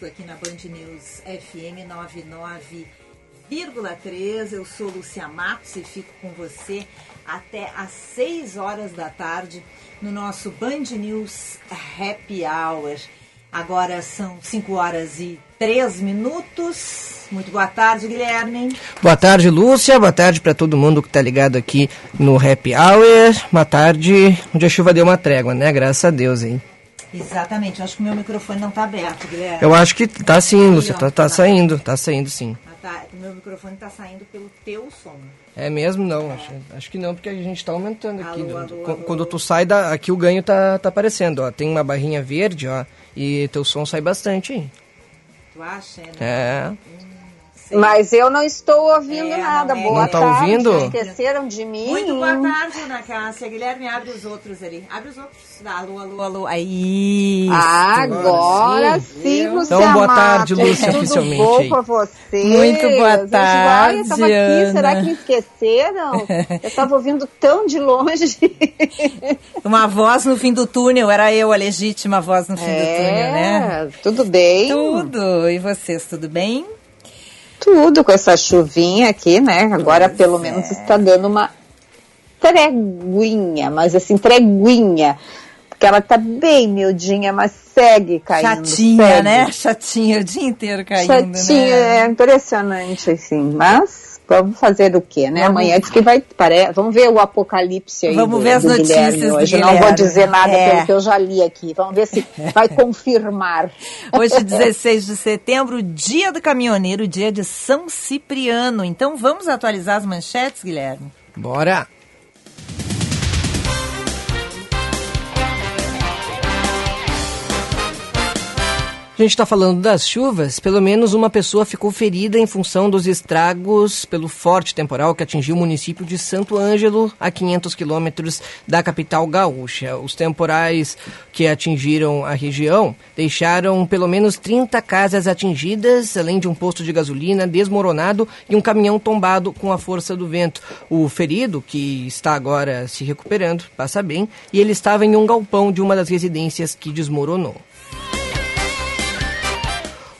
Conosco aqui na Band News FM 99,3. Eu sou Lucia Matos e fico com você até às 6 horas da tarde no nosso Band News Happy Hour. Agora são 5 horas e 3 minutos. Muito boa tarde, Guilherme. Boa tarde, Lúcia. Boa tarde para todo mundo que está ligado aqui no Happy Hour. Boa tarde, onde a chuva deu uma trégua, né? Graças a Deus, hein? Exatamente, eu acho que o meu microfone não está aberto, Guilherme. Eu acho que está sim, Lúcia, está tá, tá saindo, está saindo sim. Ah, tá. O meu microfone está saindo pelo teu som. É mesmo? Não, acho, acho que não, porque a gente está aumentando aqui. Alô, alô, alô. Quando tu sai, da, aqui o ganho tá, tá aparecendo, ó. Tem uma barrinha verde, ó, e teu som sai bastante, hein? Tu acha, né? É. Hum. Mas eu não estou ouvindo é, nada. Não é. Boa não tá tarde. ouvindo? Esqueceram de mim. Muito boa tarde, Ana Cássia. Guilherme, abre os outros ali. Abre os outros. Alô, alô, alô. Aí. Agora sim, Lúcia Então, boa tarde, Lúcia, Tudo oficialmente. bom aí. pra você? Muito boa tarde, eu estava aqui, será que esqueceram? Eu estava ouvindo tão de longe. Uma voz no fim do túnel, era eu, a legítima voz no fim é, do túnel, né? Tudo bem? Tudo. E vocês, tudo bem? Tudo com essa chuvinha aqui, né? Agora pois pelo é. menos está dando uma treguinha, mas assim, treguinha. Porque ela tá bem miudinha, mas segue caindo. Chatinha, segue. né? Chatinha o dia inteiro caindo, Chatinha, né? é impressionante, assim. Mas vamos fazer o quê, né? Vamos. Amanhã diz que vai. Pare... Vamos ver o apocalipse aí. Vamos do, ver as do notícias Guilherme hoje. Guilherme. Não vou dizer nada é. pelo que eu já li aqui. Vamos ver se vai confirmar. Hoje, 16 de setembro, dia do caminhoneiro, dia de São Cipriano. Então vamos atualizar as manchetes, Guilherme? Bora! A gente está falando das chuvas, pelo menos uma pessoa ficou ferida em função dos estragos pelo forte temporal que atingiu o município de Santo Ângelo, a 500 quilômetros da capital gaúcha. Os temporais que atingiram a região deixaram pelo menos 30 casas atingidas, além de um posto de gasolina desmoronado e um caminhão tombado com a força do vento. O ferido, que está agora se recuperando, passa bem, e ele estava em um galpão de uma das residências que desmoronou.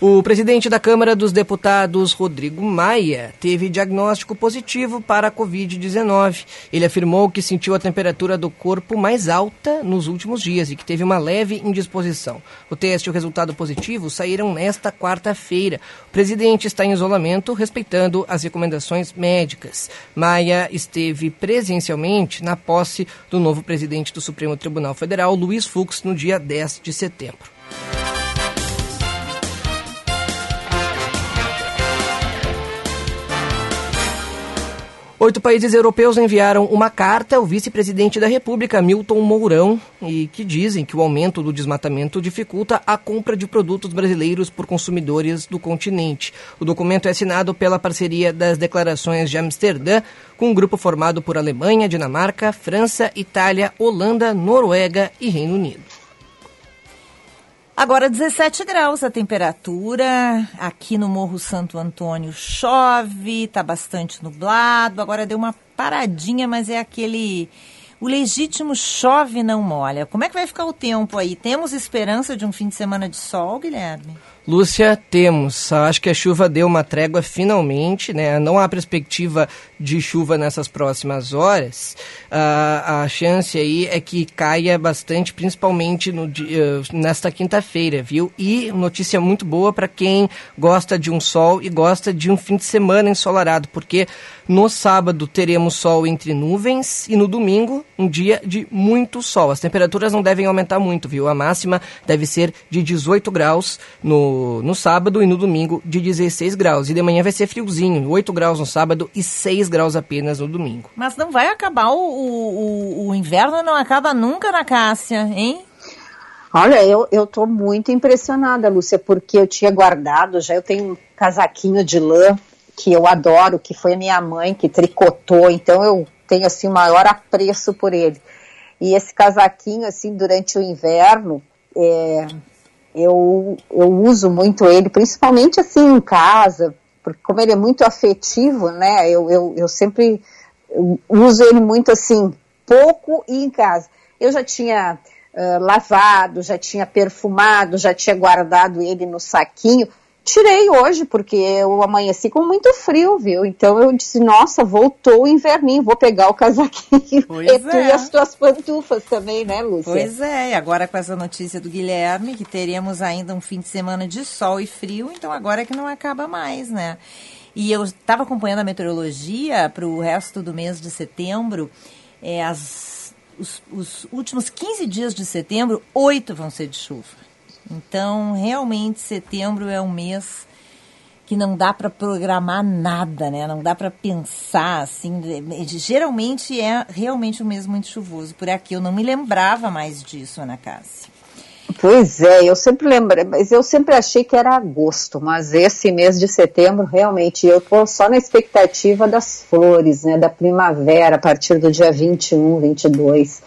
O presidente da Câmara dos Deputados, Rodrigo Maia, teve diagnóstico positivo para a Covid-19. Ele afirmou que sentiu a temperatura do corpo mais alta nos últimos dias e que teve uma leve indisposição. O teste e o resultado positivo saíram nesta quarta-feira. O presidente está em isolamento, respeitando as recomendações médicas. Maia esteve presencialmente na posse do novo presidente do Supremo Tribunal Federal, Luiz Fux, no dia 10 de setembro. Oito países europeus enviaram uma carta ao vice-presidente da República, Milton Mourão, e que dizem que o aumento do desmatamento dificulta a compra de produtos brasileiros por consumidores do continente. O documento é assinado pela parceria das declarações de Amsterdã, com um grupo formado por Alemanha, Dinamarca, França, Itália, Holanda, Noruega e Reino Unido. Agora 17 graus a temperatura. Aqui no Morro Santo Antônio chove, tá bastante nublado. Agora deu uma paradinha, mas é aquele o legítimo chove não molha. Como é que vai ficar o tempo aí? Temos esperança de um fim de semana de sol, Guilherme? Lúcia, temos. Acho que a chuva deu uma trégua finalmente, né? Não há perspectiva de chuva nessas próximas horas. Uh, a chance aí é que caia bastante, principalmente no, uh, nesta quinta-feira, viu? E notícia muito boa para quem gosta de um sol e gosta de um fim de semana ensolarado, porque no sábado teremos sol entre nuvens e no domingo um dia de muito sol. As temperaturas não devem aumentar muito, viu? A máxima deve ser de 18 graus no, no sábado e no domingo de 16 graus. E de manhã vai ser friozinho, 8 graus no sábado e 6 graus apenas no domingo. Mas não vai acabar o, o, o inverno, não acaba nunca na Cássia, hein? Olha, eu, eu tô muito impressionada, Lúcia, porque eu tinha guardado, já eu tenho um casaquinho de lã que eu adoro, que foi a minha mãe que tricotou, então eu tenho assim o maior apreço por ele. E esse casaquinho, assim, durante o inverno, é, eu, eu uso muito ele, principalmente assim em casa, porque como ele é muito afetivo, né, eu, eu, eu sempre uso ele muito assim, pouco e em casa. Eu já tinha uh, lavado, já tinha perfumado, já tinha guardado ele no saquinho. Tirei hoje, porque eu amanheci com muito frio, viu? Então eu disse, nossa, voltou o inverninho, vou pegar o casaquinho. Pois e tu é. e as tuas pantufas também, né, Lúcia? Pois é, e agora com essa notícia do Guilherme, que teremos ainda um fim de semana de sol e frio, então agora é que não acaba mais, né? E eu estava acompanhando a meteorologia para o resto do mês de setembro. É, as, os, os, últimos 15 dias de setembro, oito vão ser de chuva. Então, realmente, setembro é um mês que não dá para programar nada, né? Não dá para pensar assim. Geralmente é realmente um mês muito chuvoso. Por aqui eu não me lembrava mais disso, Ana Cássia. Pois é, eu sempre lembrei, mas eu sempre achei que era agosto, mas esse mês de setembro, realmente, eu estou só na expectativa das flores, né, da primavera, a partir do dia 21, 22.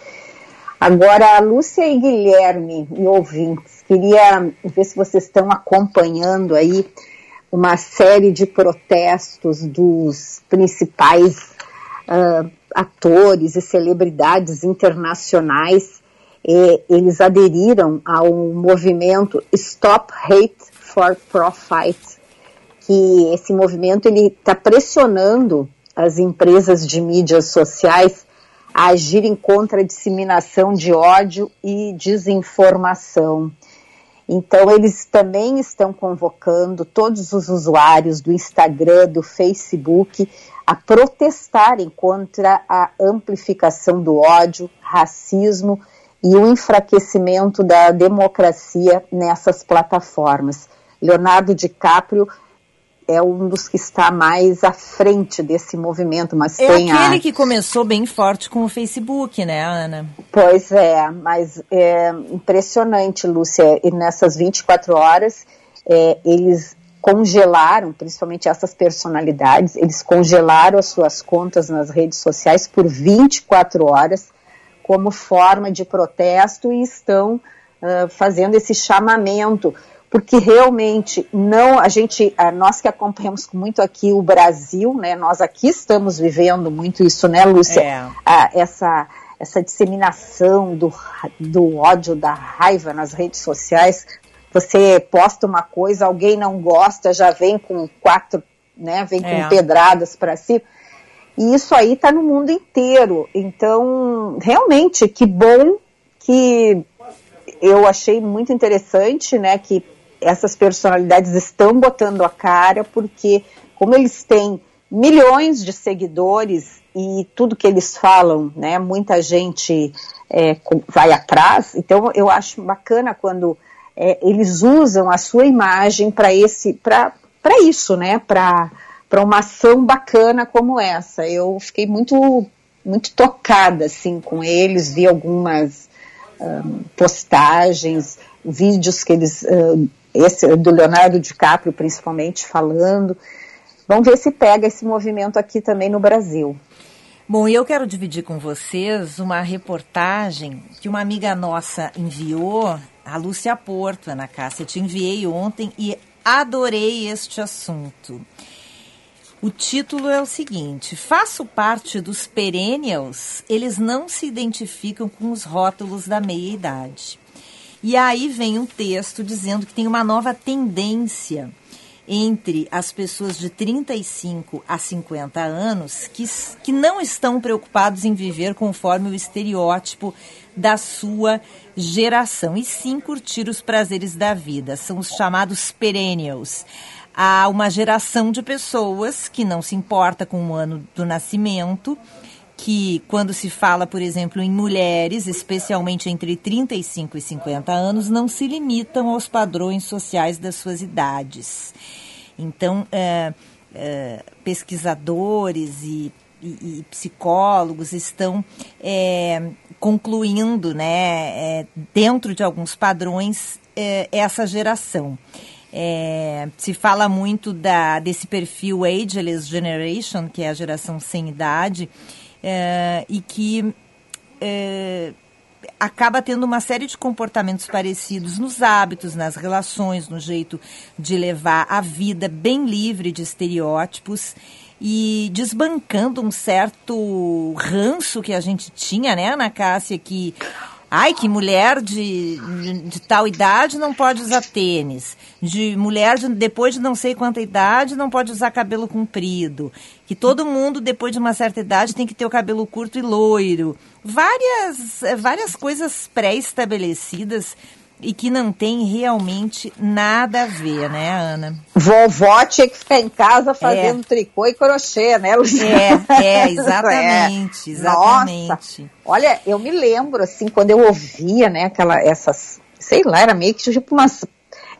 Agora, Lúcia e Guilherme, e ouvintes, queria ver se vocês estão acompanhando aí uma série de protestos dos principais uh, atores e celebridades internacionais eles aderiram ao movimento Stop Hate for Profit, que esse movimento ele está pressionando as empresas de mídias sociais a agirem contra a disseminação de ódio e desinformação. Então, eles também estão convocando todos os usuários do Instagram, do Facebook, a protestarem contra a amplificação do ódio, racismo e o enfraquecimento da democracia nessas plataformas. Leonardo DiCaprio é um dos que está mais à frente desse movimento, mas é tem aquele a... que começou bem forte com o Facebook, né, Ana? Pois é, mas é impressionante, Lúcia, e nessas 24 horas é, eles congelaram, principalmente essas personalidades, eles congelaram as suas contas nas redes sociais por 24 horas como forma de protesto e estão uh, fazendo esse chamamento, porque realmente não a gente, nós que acompanhamos muito aqui o Brasil, né, nós aqui estamos vivendo muito isso, né, Lúcia? É. essa essa disseminação do, do ódio, da raiva nas redes sociais. Você posta uma coisa, alguém não gosta, já vem com quatro, né, vem com é. pedradas para cima. E isso aí está no mundo inteiro. Então, realmente, que bom que eu achei muito interessante, né, que essas personalidades estão botando a cara, porque como eles têm milhões de seguidores e tudo que eles falam, né, muita gente é, vai atrás. Então, eu acho bacana quando é, eles usam a sua imagem para esse, para isso, né, para para uma ação bacana como essa. Eu fiquei muito, muito tocada assim com eles, vi algumas um, postagens, vídeos que eles, uh, esse do Leonardo DiCaprio principalmente falando. Vamos ver se pega esse movimento aqui também no Brasil. Bom, eu quero dividir com vocês uma reportagem que uma amiga nossa enviou, a Lúcia Porto, Ana Cássia. Eu te enviei ontem e adorei este assunto. O título é o seguinte: Faço parte dos perennials, eles não se identificam com os rótulos da meia-idade. E aí vem um texto dizendo que tem uma nova tendência entre as pessoas de 35 a 50 anos que, que não estão preocupados em viver conforme o estereótipo da sua geração, e sim curtir os prazeres da vida. São os chamados perennials há uma geração de pessoas que não se importa com o ano do nascimento, que quando se fala, por exemplo, em mulheres, especialmente entre 35 e 50 anos, não se limitam aos padrões sociais das suas idades. Então, é, é, pesquisadores e, e, e, psicólogos estão é, concluindo, né, é, dentro de alguns padrões, é, essa geração. É, se fala muito da, desse perfil Ageless Generation, que é a geração sem idade, é, e que é, acaba tendo uma série de comportamentos parecidos nos hábitos, nas relações, no jeito de levar a vida bem livre de estereótipos e desbancando um certo ranço que a gente tinha, né, Ana Cássia, que Ai, que mulher de, de, de, tal idade não pode usar tênis. De mulher de, depois de não sei quanta idade não pode usar cabelo comprido. Que todo mundo, depois de uma certa idade, tem que ter o cabelo curto e loiro. Várias, várias coisas pré-estabelecidas e que não tem realmente nada a ver, né, Ana? Vovó tinha que ficar em casa fazendo é. tricô e crochê, né, Luciana? É, é exatamente, é. exatamente. Nossa, olha, eu me lembro, assim, quando eu ouvia, né, aquela, essas, sei lá, era meio que tipo umas,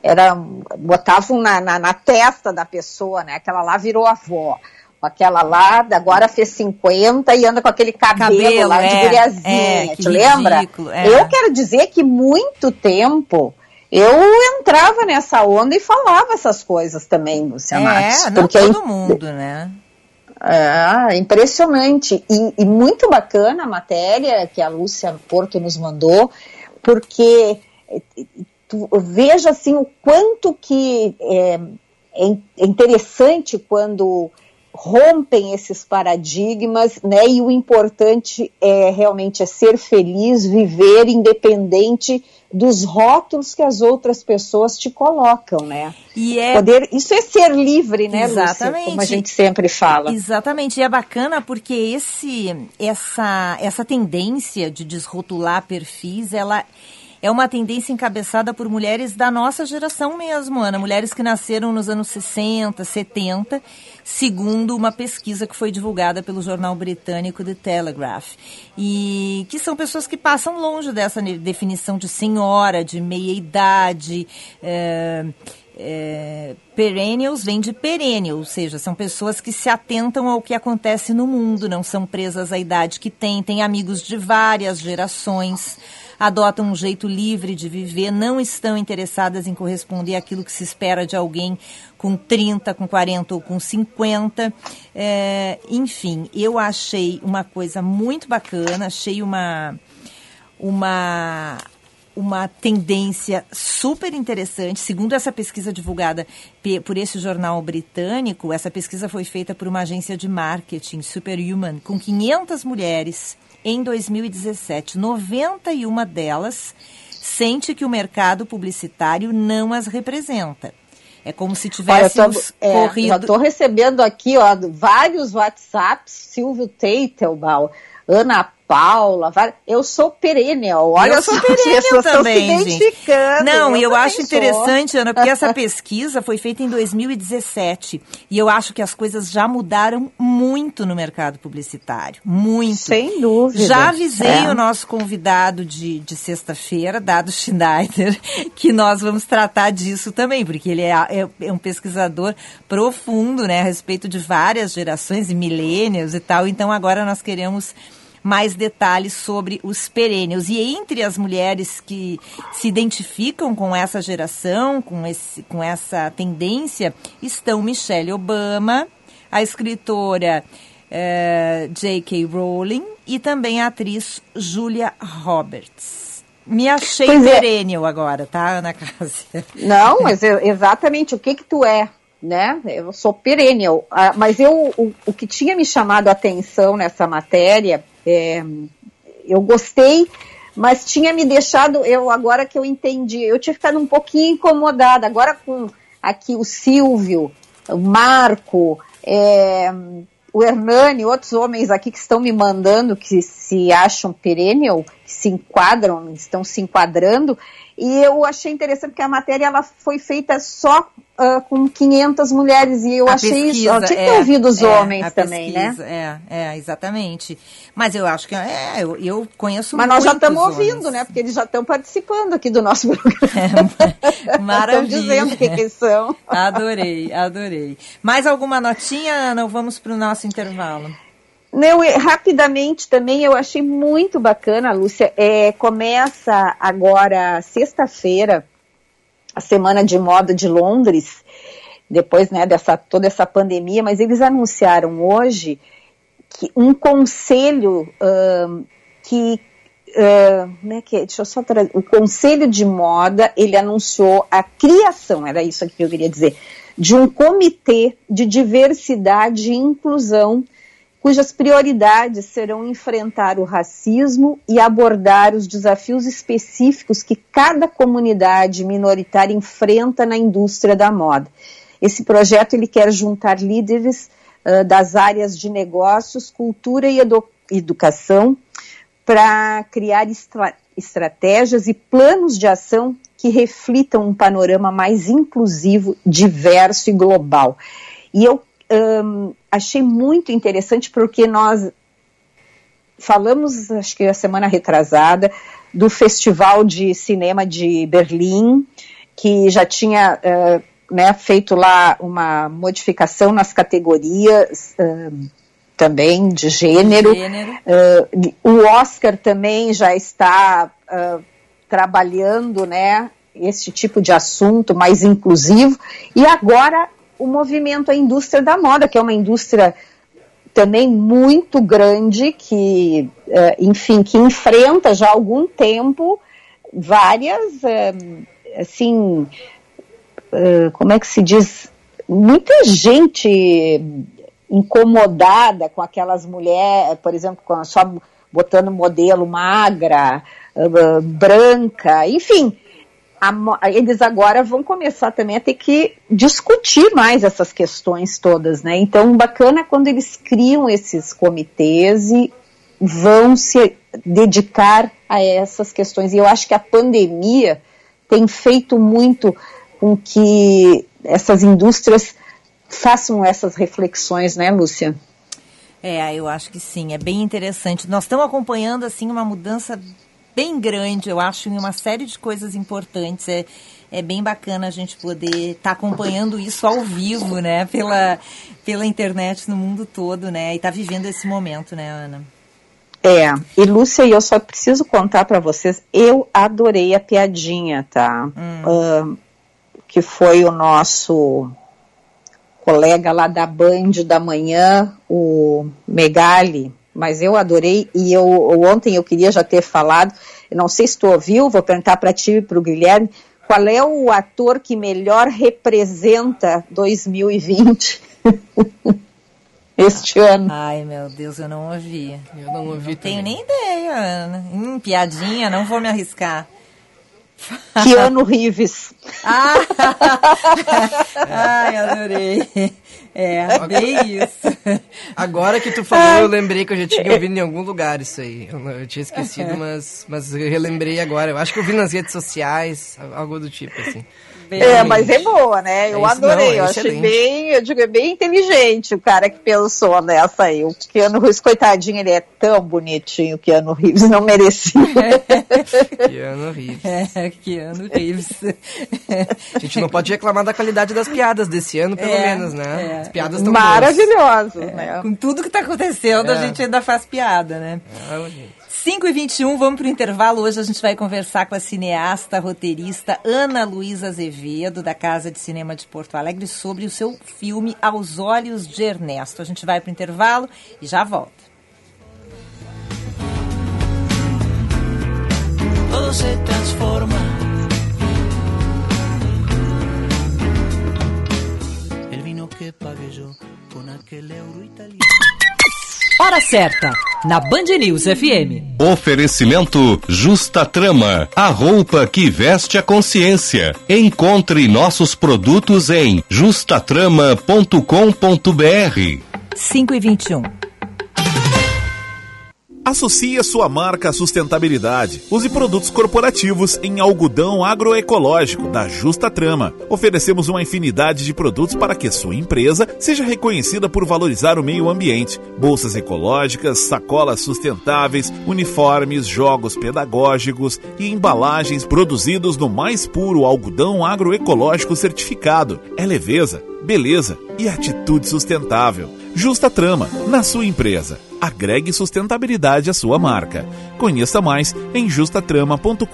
era, botavam na, na, na testa da pessoa, né, aquela lá virou avó aquela lá, agora fez 50 e anda com aquele cabelo, cabelo lá é, de guriazinha, é, te lembra? É. Eu quero dizer que muito tempo eu entrava nessa onda e falava essas coisas também, Luciana. É, não porque todo mundo, né? É, impressionante. E, e, muito bacana a matéria que a Lúcia Porto nos mandou, porque tu, veja assim o quanto que é, é interessante quando rompem esses paradigmas, né? E o importante é realmente é ser feliz, viver independente dos rótulos que as outras pessoas te colocam, né? E é poder, isso é ser livre, né, Exatamente. Lúcia? Como a gente sempre fala. Exatamente. E é bacana porque esse essa essa tendência de desrotular perfis, ela é uma tendência encabeçada por mulheres da nossa geração mesmo, Ana. Mulheres que nasceram nos anos 60, 70, segundo uma pesquisa que foi divulgada pelo jornal britânico The Telegraph. E que são pessoas que passam longe dessa definição de senhora, de meia-idade. É, é, perennials vem de perennial, ou seja, são pessoas que se atentam ao que acontece no mundo, não são presas à idade que têm, têm amigos de várias gerações adotam um jeito livre de viver, não estão interessadas em corresponder àquilo que se espera de alguém com 30, com 40 ou com 50. É, enfim, eu achei uma coisa muito bacana, achei uma, uma uma tendência super interessante. Segundo essa pesquisa divulgada por esse jornal britânico, essa pesquisa foi feita por uma agência de marketing, Superhuman, com 500 mulheres em 2017. 91 delas sente que o mercado publicitário não as representa. É como se tivéssemos Olha, tô, corrido. É, estou recebendo aqui ó, vários WhatsApps, Silvio Teitelbaum, Ana Paula, eu sou perennial. Olha eu sou perennial também, gente. Não, e eu acho sou. interessante, Ana, porque essa pesquisa foi feita em 2017 e eu acho que as coisas já mudaram muito no mercado publicitário, muito. Sem dúvida. Já avisei é. o nosso convidado de, de sexta-feira, Dado Schneider, que nós vamos tratar disso também, porque ele é, é, é um pesquisador profundo, né, a respeito de várias gerações e milênios e tal. Então agora nós queremos mais detalhes sobre os perênios. E entre as mulheres que se identificam com essa geração, com, esse, com essa tendência, estão Michelle Obama, a escritora eh, J.K. Rowling e também a atriz Julia Roberts. Me achei pois é. perennial agora, tá, Ana Cássia? Não, mas é exatamente o que que tu é, né? Eu sou perennial. Ah, mas eu, o, o que tinha me chamado a atenção nessa matéria é, eu gostei, mas tinha me deixado, eu agora que eu entendi, eu tinha ficado um pouquinho incomodada. Agora com aqui o Silvio, o Marco, é, o Hernani, outros homens aqui que estão me mandando, que se acham perennial, que se enquadram, estão se enquadrando, E eu achei interessante porque a matéria ela foi feita só uh, com 500 mulheres e eu A achei pesquisa, isso. Eu tinha que é, ter ouvido os é, homens também, né? pesquisa, É, é, exatamente. Mas eu acho que é, eu, eu conheço Mas nós já estamos ouvindo, homens. né? Porque eles já estão participando aqui do nosso programa. É, maravilha. Estão dizendo o que, que são. Adorei, adorei. Mais alguma notinha, Ana? Ou vamos para o nosso intervalo? Não, rapidamente também eu achei muito bacana, Lúcia. É, começa agora sexta-feira a semana de moda de Londres, depois né, dessa toda essa pandemia, mas eles anunciaram hoje que um conselho ahn, que como é que é? Deixa eu só trazer. O Conselho de Moda, ele anunciou a criação, era isso que eu queria dizer, de um comitê de diversidade e inclusão cujas prioridades serão enfrentar o racismo e abordar os desafios específicos que cada comunidade minoritária enfrenta na indústria da moda. Esse projeto ele quer juntar líderes ah, das áreas de negócios, cultura e edu- educação para criar estra- estratégias e planos de ação que reflitam um panorama mais inclusivo, diverso e global. E eu hum, achei muito interessante porque nós falamos, acho que a semana retrasada, do Festival de Cinema de Berlim, que já tinha eh, né, feito lá uma modificação nas categorias hum, também de gênero. Gênero. Uh, o Oscar também já está uh, trabalhando, né, esse tipo de assunto mais inclusivo. E agora o movimento a indústria da moda, que é uma indústria também muito grande, que, uh, enfim, que enfrenta já há algum tempo várias, uh, assim, uh, como é que se diz, muita gente incomodada com aquelas mulheres, por exemplo, só botando modelo magra, branca, enfim. A eles agora vão começar também a ter que discutir mais essas questões todas, né? Então, bacana é quando eles criam esses comitês e vão se dedicar a essas questões. E eu acho que a pandemia tem feito muito com que essas indústrias façam essas reflexões, né, Lúcia? É, eu acho que sim, é bem interessante. Nós estamos acompanhando assim uma mudança bem grande, eu acho, em uma série de coisas importantes. É, é bem bacana a gente poder estar acompanhando isso ao vivo, né? Pela, pela internet no mundo todo, né? E tá vivendo esse momento, né, Ana? É, e Lúcia, eu só preciso contar para vocês, eu adorei a piadinha, tá? Ahn, que foi o nosso colega lá da Band da manhã, o Megali, mas eu adorei e eu ontem eu queria já ter falado, não sei se tu ouviu, vou perguntar para ti e para o Guilherme, qual é o ator que melhor representa 2020 este ano? Ai, meu Deus, eu não ouvi. Eu não ouvi Não tenho nem ideia, Ana. Hum, piadinha, não vou me arriscar. Keanu Reeves. Ah! Ai, adorei. É, bem isso. Agora que tu falou, eu lembrei que eu já tinha ouvido em algum lugar isso aí. Eu, eu tinha esquecido, mas, mas eu relembrei agora. Eu acho que eu vi nas redes sociais, algo do tipo, assim. É, mas é boa, né? Eu É isso, adorei, não, é eu achei bem, eu digo, é bem inteligente o cara que pensou nessa aí. O Keanu Reeves, coitadinho, ele é tão bonitinho, o Keanu Reeves não merecia. Keanu Reeves. É, Keanu Reeves. A gente não pode reclamar da qualidade das piadas desse ano, pelo É, menos, né? é. As piadas estão boas. Maravilhosos, né? Com tudo que tá acontecendo, a É. gente ainda faz piada, né? Ah, gente. 5 e 21 vamos para o intervalo. Hoje a gente vai conversar com a cineasta, roteirista Ana Luísa Azevedo, da Casa de Cinema de Porto Alegre, sobre o seu filme Aos Olhos de Ernesto. A gente vai para o intervalo e já volta. todo se transforma. El vino que yo con aquel euro italiano. Hora certa, na Band News FM. Oferecimento Justa Trama, a roupa que veste a consciência. Encontre nossos produtos em justatrama.com.br. 5 e 21. Associe sua marca à sustentabilidade. Use produtos corporativos em algodão agroecológico da Justa Trama. Oferecemos uma infinidade de produtos para que sua empresa seja reconhecida por valorizar o meio ambiente. Bolsas ecológicas, sacolas sustentáveis, uniformes, jogos pedagógicos e embalagens produzidos no mais puro algodão agroecológico certificado. É leveza, beleza e atitude sustentável. Justa Trama, na sua empresa. Agregue sustentabilidade à sua marca. Conheça mais em justatrama.com.br.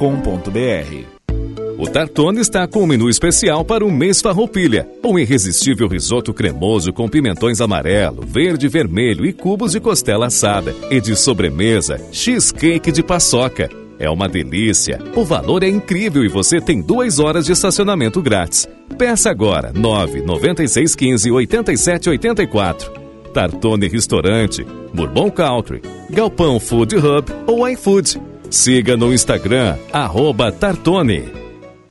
O Tartone está com um menu especial para o mês Farroupilha. Um irresistível risoto cremoso com pimentões amarelo, verde, vermelho e cubos de costela assada. E de sobremesa, cheesecake de paçoca. É uma delícia. O valor é incrível e você tem duas horas de estacionamento grátis. Peça agora 9 9615 8784. Tartone Restaurante, Bourbon Country, Galpão Food Hub ou iFood. Siga no Instagram, arroba Tartone.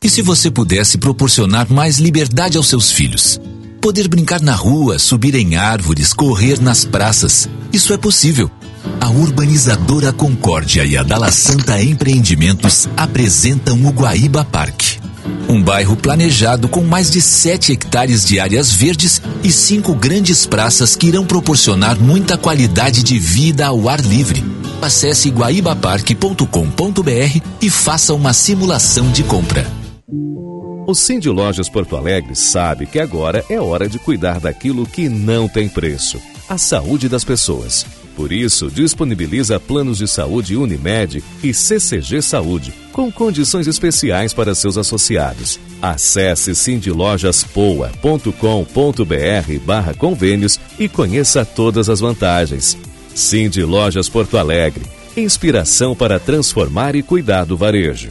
E se você pudesse proporcionar mais liberdade aos seus filhos? Poder brincar na rua, subir em árvores, correr nas praças. Isso é possível. A urbanizadora Concórdia e a Dala Santa Empreendimentos apresentam o Guaíba Parque um bairro planejado com mais de 7 hectares de áreas verdes e cinco grandes praças que irão proporcionar muita qualidade de vida ao ar livre. Acesse guaibaparque.com.br e faça uma simulação de compra. O Cindy Lojas Porto Alegre sabe que agora é hora de cuidar daquilo que não tem preço: a saúde das pessoas. Por isso, disponibiliza planos de saúde Unimed e CCG Saúde, com condições especiais para seus associados. Acesse cindylojaspoa.com.br barra convênios e conheça todas as vantagens. Cindy Lojas Porto Alegre, inspiração para transformar e cuidar do varejo.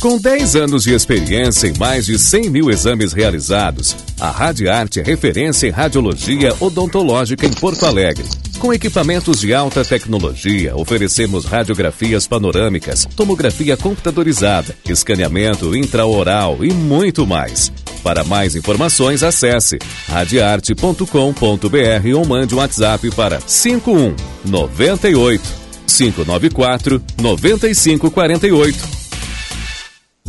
Com 10 anos de experiência em mais de 100 mil exames realizados, a Radiarte é referência em radiologia odontológica em Porto Alegre. Com equipamentos de alta tecnologia, oferecemos radiografias panorâmicas, tomografia computadorizada, escaneamento intraoral e muito mais. Para mais informações, acesse radiarte.com.br ou mande um WhatsApp para 51 98 594 9548.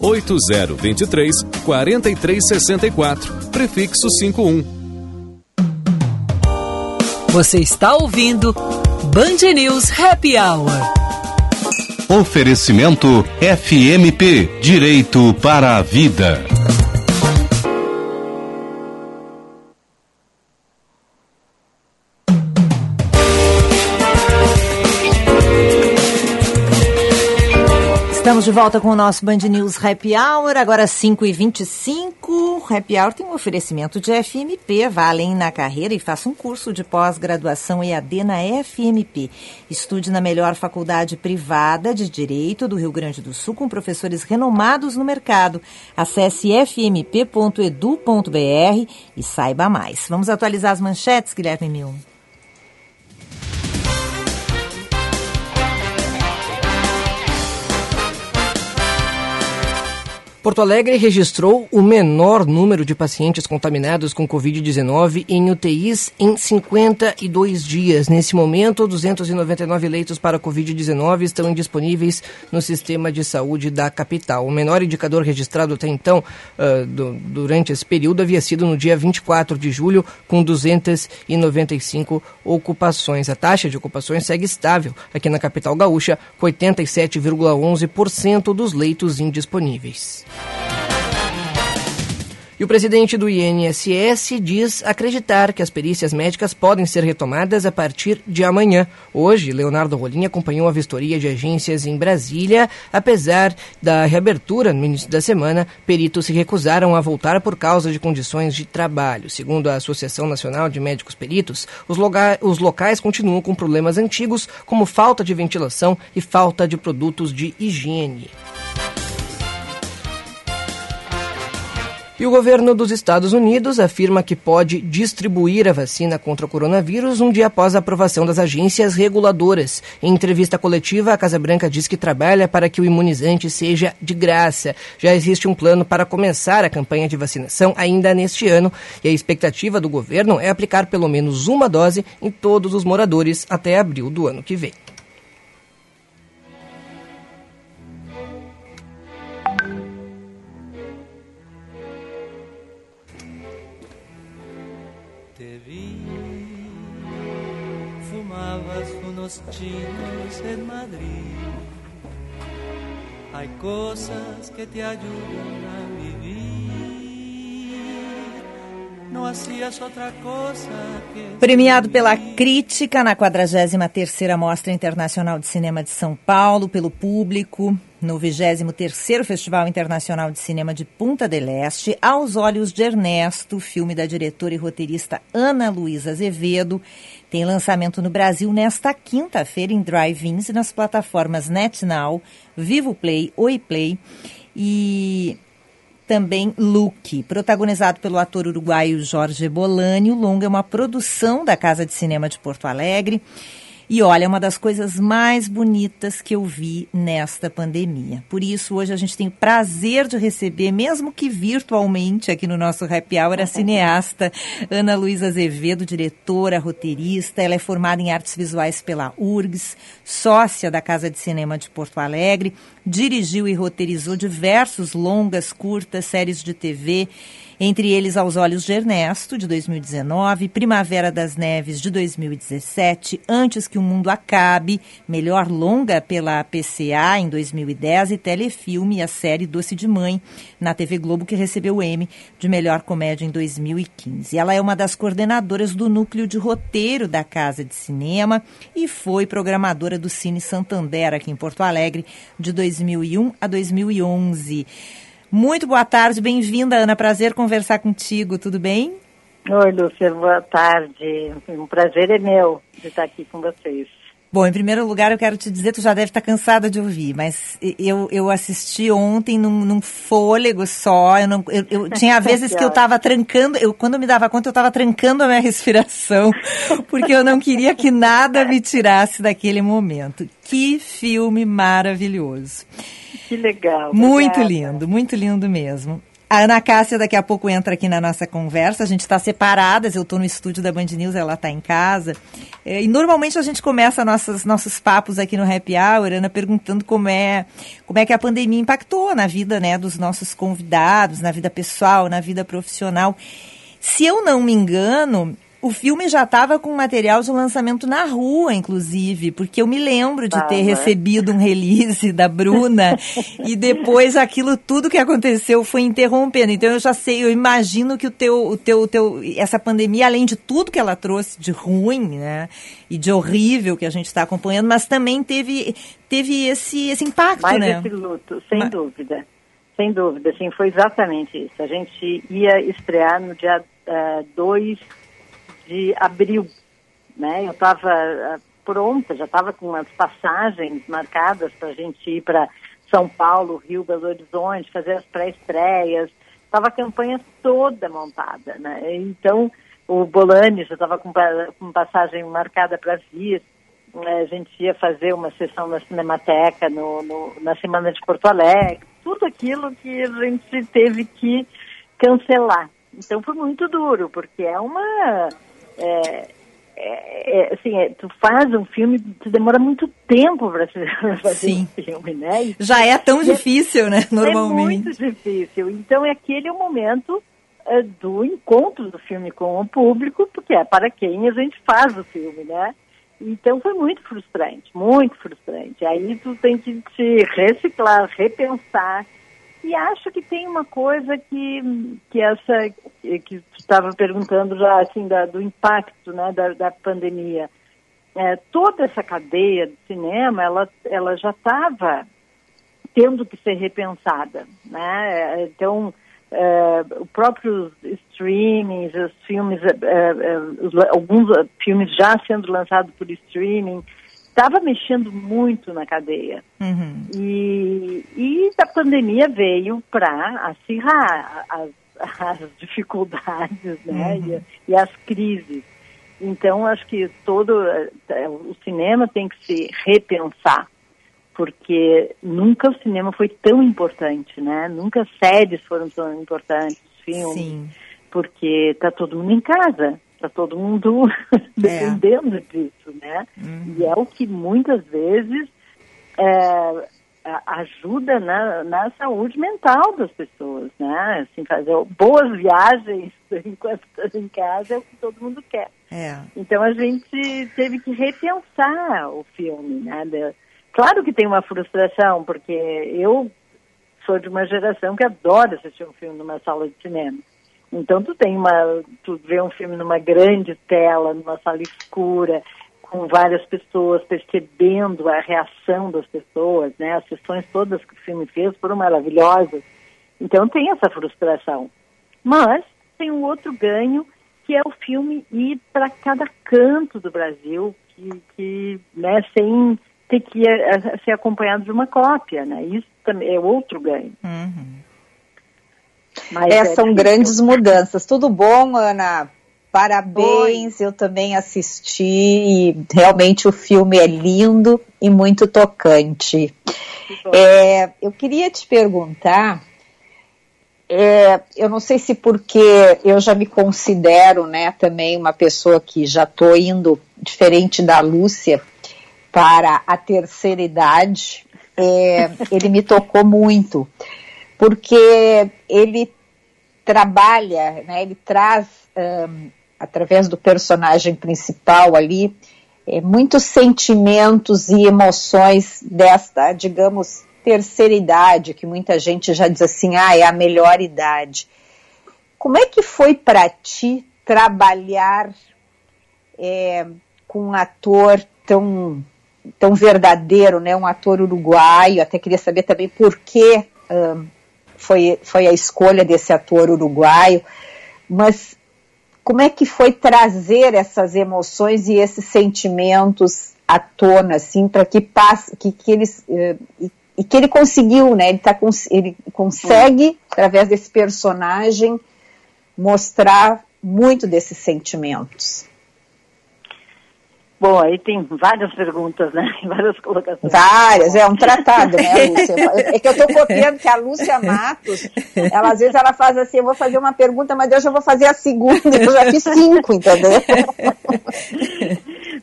8023 4364, prefixo 51. Você está ouvindo Band News Happy Hour. Oferecimento FMP Direito para a Vida. De volta com o nosso Band News Happy Hour, agora 5h25. Happy Hour tem um oferecimento de FMP. Vá além na carreira e faça um curso de pós-graduação EAD na FMP. Estude na melhor faculdade privada de Direito do Rio Grande do Sul com professores renomados no mercado. Acesse fmp.edu.br e saiba mais. Vamos atualizar as manchetes, Guilherme Mil. Porto Alegre registrou o menor número de pacientes contaminados com Covid-19 em UTIs em 52 dias. Nesse momento, 299 leitos para Covid-19 estão disponíveis no sistema de saúde da capital. O menor indicador registrado até então, uh, do, durante esse período, havia sido no dia 24 de julho, com 295 ocupações. A taxa de ocupações segue estável aqui na capital gaúcha, com 87,11% dos leitos indisponíveis. E o presidente do INSS diz acreditar que as perícias médicas podem ser retomadas a partir de amanhã. Hoje, Leonardo Rolim acompanhou a vistoria de agências em Brasília. Apesar da reabertura no início da semana, peritos se recusaram a voltar por causa de condições de trabalho. Segundo a Associação Nacional de Médicos Peritos, os, os locais continuam com problemas antigos, como falta de ventilação e falta de produtos de higiene. E o governo dos Estados Unidos afirma que pode distribuir a vacina contra o coronavírus um dia após a aprovação das agências reguladoras. Em entrevista coletiva, a Casa Branca diz que trabalha para que o imunizante seja de graça. Já existe um plano para começar a campanha de vacinação ainda neste ano e a expectativa do governo é aplicar pelo menos uma dose em todos os moradores até abril do ano que vem. Los chinos en Madrid. Hay cosas que te ayudan a vivir. Não hacías outra coisa que... Premiado pela crítica na 43ª Mostra Internacional de Cinema de São Paulo, pelo público, no 23º Festival Internacional de Cinema de Punta del Este, Aos Olhos de Ernesto, filme da diretora e roteirista Ana Luísa Azevedo, tem lançamento no Brasil nesta quinta-feira em drive-ins e nas plataformas NetNow, Vivo Play, Oi Play e também Luke, protagonizado pelo ator uruguaio Jorge Bolani. O longa é uma produção da Casa de Cinema de Porto Alegre e olha, é uma das coisas mais bonitas que eu vi nesta pandemia. Por isso, hoje a gente tem o prazer de receber, mesmo que virtualmente, aqui no nosso Happy Hour, a cineasta Ana Luísa Azevedo, diretora, roteirista. Ela é formada em artes visuais pela URGS, sócia da Casa de Cinema de Porto Alegre, dirigiu e roteirizou diversos longas, curtas, séries de TV entre eles Aos Olhos de Ernesto, de 2019, Primavera das Neves, de 2017, Antes que o Mundo Acabe, Melhor Longa pela PCA, em 2010, e Telefilme, a série Doce de Mãe, na TV Globo, que recebeu o Emmy de Melhor Comédia em 2015. Ela é uma das coordenadoras do núcleo de roteiro da Casa de Cinema e foi programadora do Cine Santander, aqui em Porto Alegre, de 2001 a 2011. Muito boa tarde, bem-vinda, Ana. Prazer conversar contigo, tudo bem? Oi, Lúcia, boa tarde. Um prazer é meu de estar aqui com vocês. Bom, em primeiro lugar, eu quero te dizer, tu já deve estar cansada de ouvir, mas eu, eu assisti ontem num, num fôlego só. Eu, não, eu, eu tinha vezes que eu estava trancando, eu, quando me dava conta, eu estava trancando a minha respiração, porque eu não queria que nada me tirasse daquele momento. Que filme maravilhoso. Que legal. Muito obrigada. lindo, muito lindo mesmo. A Ana Cássia daqui a pouco entra aqui na nossa conversa. A gente está separadas, eu estou no estúdio da Band News, ela está em casa. É, e normalmente a gente começa nossos, papos aqui no Happy Hour, Ana, perguntando como é, como é que a pandemia impactou na vida né, dos nossos convidados, na vida pessoal, na vida profissional. Se eu não me engano, o filme já estava com material de lançamento na rua, inclusive, porque eu me lembro de ter recebido um release da Bruna e depois aquilo tudo que aconteceu foi interrompendo. Então eu já sei, eu imagino que o teu, o teu, o teu, essa pandemia, além de tudo que ela trouxe de ruim, né, e de horrível que a gente está acompanhando, mas também teve, teve esse, esse impacto, Mais né? esse luto, sem mas... dúvida. Sem dúvida, sim, foi exatamente isso. A gente ia estrear no dia 2 uh, de abril. Né? Eu estava ah, pronta, já estava com umas passagens marcadas para a gente ir para São Paulo, Rio, Belo Horizonte, fazer as pré-estreias. Estava a campanha toda montada. Né? Então, o Bolani já estava com, com passagem marcada para vir. Né? A gente ia fazer uma sessão na Cinemateca no, no, na Semana de Porto Alegre. Tudo aquilo que a gente teve que cancelar. Então foi muito duro, porque é uma é, é, é, assim, é, tu faz um filme, tu demora muito tempo para fazer Sim. um filme, né? Já é tão é difícil, né, normalmente. É muito difícil. Então, é aquele momento é, do encontro do filme com o público, porque é para quem a gente faz o filme, né? Então, foi muito frustrante, muito frustrante. Aí tu tem que te reciclar, repensar, E acho que tem uma coisa que, que essa que, estava perguntando já assim da, do impacto né, da, da pandemia. É, toda essa cadeia de cinema ela, ela já estava tendo que ser repensada. Né? Então, é, o próprio streaming, os filmes, é, é, os, alguns filmes já sendo lançados por streaming, estava mexendo muito na cadeia. Uhum. E, e a pandemia veio para acirrar as, as dificuldades né? Uhum. e, e as crises. Então, acho que todo eh, o cinema tem que se repensar, porque nunca o cinema foi tão importante, né? Nunca séries foram tão importantes, filmes, Sim. porque está todo mundo em casa, está todo mundo dependendo disso, né? E é o que muitas vezes é, ajuda na, na saúde mental das pessoas, né? Assim, fazer boas viagens enquanto está em casa é o que todo mundo quer. É. Então a gente teve que repensar o filme, né? De- Claro que tem uma frustração, porque eu sou de uma geração que adora assistir um filme numa sala de cinema. Então tu tem uma, tu vê um filme numa grande tela, numa sala escura, com várias pessoas percebendo a reação das pessoas, né? As sessões todas que o filme fez foram maravilhosas. Então tem essa frustração. Mas tem um outro ganho que é o filme ir para cada canto do Brasil, que, que né, sem ter que eh, ser acompanhado de uma cópia, né? Isso também é outro ganho. Uhum. Mas É, são difícil. grandes mudanças. Tudo bom, Ana? Parabéns, eu também assisti e realmente o filme é lindo e muito tocante. É, eu queria te perguntar, é, eu não sei se porque eu já me considero né, também uma pessoa que já estou indo, diferente da Lúcia, para a terceira idade, é, ele me tocou muito, porque ele trabalha, né, ele traz, ahn, através do personagem principal ali, é, muitos sentimentos e emoções desta, digamos, terceira idade, que muita gente já diz assim, ah, é a melhor idade. Como é que foi para ti trabalhar é, com um ator tão, tão verdadeiro, né, um ator uruguaio? Até queria saber também por que ahn, foi, foi a escolha desse ator uruguaio, mas como é que foi trazer essas emoções e esses sentimentos à tona, assim, para que passe, que, que eles eh, e, e que ele conseguiu, né? Ele, tá, ele consegue, através desse personagem, mostrar muito desses sentimentos. Bom, aí tem várias perguntas, né? Várias colocações. Várias, é um tratado, né, Lúcia? É que eu estou copiando que a Lúcia Matos, ela às vezes ela faz assim, eu vou fazer uma pergunta, mas eu já vou fazer a segunda, eu já fiz cinco, entendeu?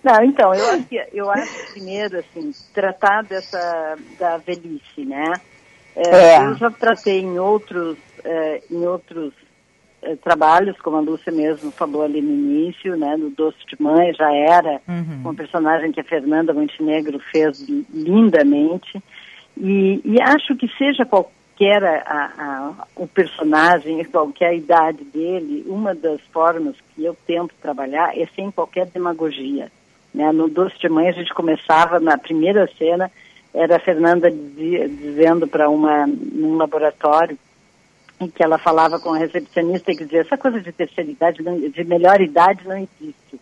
Não, então, eu acho que eu acho primeiro, assim, tratar dessa da velhice, né? É, É. Eu já tratei em outros, é, em outros é, trabalhos, como a Lúcia mesmo falou ali no início, né? No Doce de Mãe já era uma personagem que a Fernanda Montenegro fez lindamente. E, e acho que seja qualquer a, a- o personagem, qualquer a idade dele, uma das formas que eu tento trabalhar é sem qualquer demagogia. Né? No Doce de Mãe a gente começava na primeira cena, era a Fernanda dizi- dizendo para uma num laboratório em que ela falava com a recepcionista e que dizia essa coisa de terceira idade, de melhor idade não existe.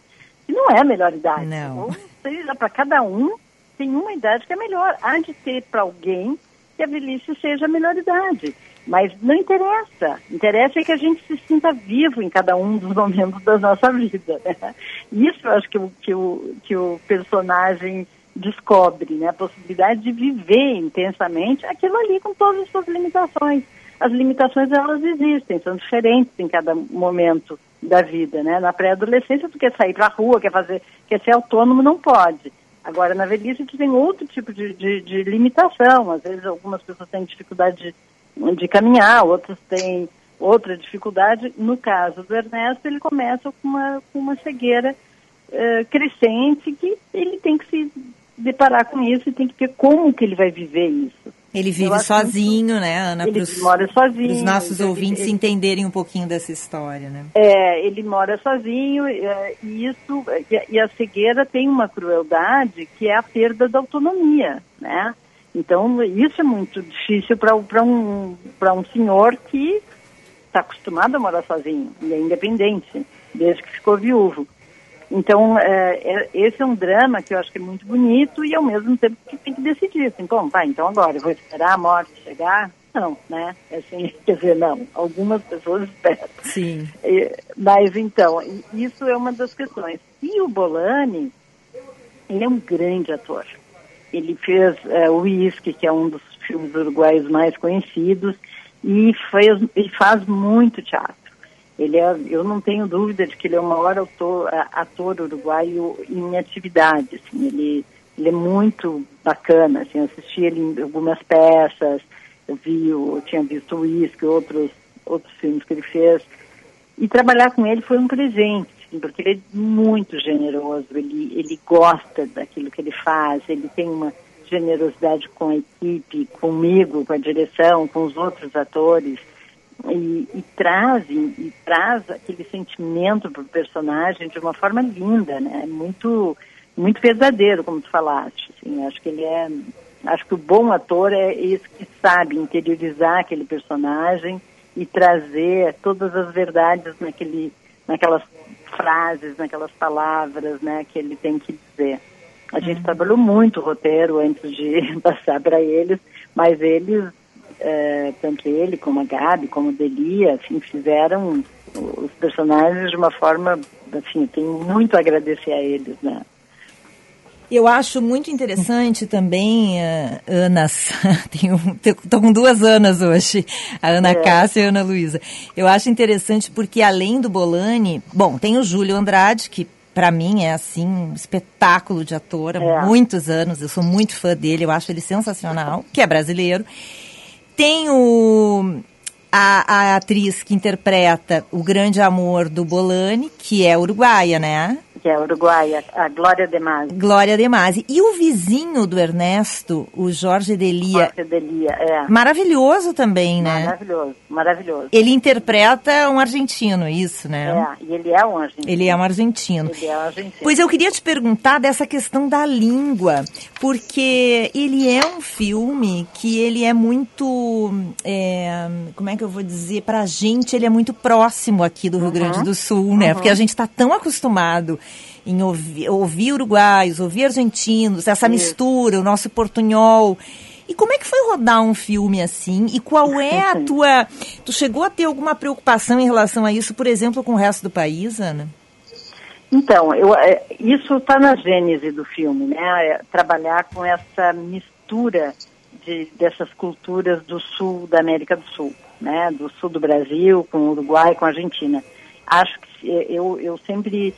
E não é a melhor idade. Não. Ou seja, para cada um tem uma idade que é melhor. Há de ter para alguém que a velhice seja a melhor idade. Mas não interessa. Interessa é que a gente se sinta vivo em cada um dos momentos da nossa vida. Né? Isso eu acho que o, que, o, que o personagem descobre, né? A possibilidade de viver intensamente aquilo ali com todas as suas limitações. As limitações, elas existem, são diferentes em cada momento da vida, né? Na pré-adolescência, tu quer sair pra rua, quer fazer, quer ser autônomo, não pode. Agora, na velhice, tu tem outro tipo de, de, de limitação. Às vezes, algumas pessoas têm dificuldade de, de caminhar, outras têm outra dificuldade. No caso do Ernesto, ele começa com uma, com uma cegueira eh, crescente que ele tem que se deparar com isso e tem que ver como que ele vai viver isso. Ele vive sozinho, né, Ana? Ele pros, mora sozinho. Para os nossos ouvintes ele, entenderem um pouquinho dessa história, né? É, ele mora sozinho é, e isso e a cegueira tem uma crueldade que é a perda da autonomia, né? Então isso é muito difícil para um para um senhor que está acostumado a morar sozinho e é independente desde que ficou viúvo. Então, é, é, esse é um drama que eu acho que é muito bonito e ao mesmo tempo que tem que decidir, assim, bom, vai, então agora, eu vou esperar a morte chegar? Não, né? É assim, quer dizer, não, algumas pessoas esperam. Sim. E, mas então, isso é uma das questões. E o Bolani, ele é um grande ator. Ele fez é, o Whisky, que é um dos filmes uruguaios mais conhecidos, e, fez, e faz muito teatro. Ele é, eu não tenho dúvida de que ele é o maior autor, ator uruguaio em atividade. Assim, ele, ele é muito bacana. Assim, eu assisti ele em algumas peças, eu vi, eu tinha visto o Whisky, outros, outros filmes que ele fez. E trabalhar com ele foi um presente, assim, porque ele é muito generoso, ele, ele gosta daquilo que ele faz, ele tem uma generosidade com a equipe, comigo, com a direção, com os outros atores e, e traz e, traz aquele sentimento para o personagem de uma forma linda, né? Muito muito verdadeiro, como tu falaste. Assim, acho que ele é, acho que o bom ator é esse que sabe interiorizar aquele personagem e trazer todas as verdades naquele, naquelas frases, naquelas palavras, né, que ele tem que dizer. A gente uhum. trabalhou muito o roteiro antes de passar para eles, mas eles é, tanto ele como a Gabi, como a Delia, assim, fizeram os personagens de uma forma, assim, tenho muito a agradecer a eles, né? Eu acho muito interessante também, uh, Anas, estou com duas Anas hoje, a Ana é. Cássia e a Ana Luísa. Eu acho interessante porque além do Bolani, bom, tem o Júlio Andrade, que para mim é assim um espetáculo de ator há é. muitos anos, eu sou muito fã dele, eu acho ele sensacional, que é brasileiro. Tem o, a, a atriz que interpreta o grande amor do Bolani, que é uruguaia, né? Que é uruguaia, a Glória de Masi. Glória de Masi. E o vizinho do Ernesto, o Jorge Delia. Jorge Delia, é. Maravilhoso também, né? Maravilhoso, maravilhoso. Ele interpreta um argentino, isso, né? É, e ele é um argentino. Ele é um argentino. Ele é um argentino. Pois eu queria te perguntar dessa questão da língua, porque ele é um filme que ele é muito, é, como é que eu vou dizer, pra gente ele é muito próximo aqui do Rio uhum. Grande do Sul, né? Uhum. Porque a gente está tão acostumado em ouvir, ouvir uruguaios, ouvir argentinos, essa mistura, o nosso portunhol. E como é que foi rodar um filme assim? E qual é a tua. Tu chegou a ter alguma preocupação em relação a isso, por exemplo, com o resto do país, Ana? Então, eu, é, isso está na gênese do filme, né? É trabalhar com essa mistura de, dessas culturas do sul da América do Sul, né? Do sul do Brasil, com o Uruguai, com a Argentina. Acho que eu, eu sempre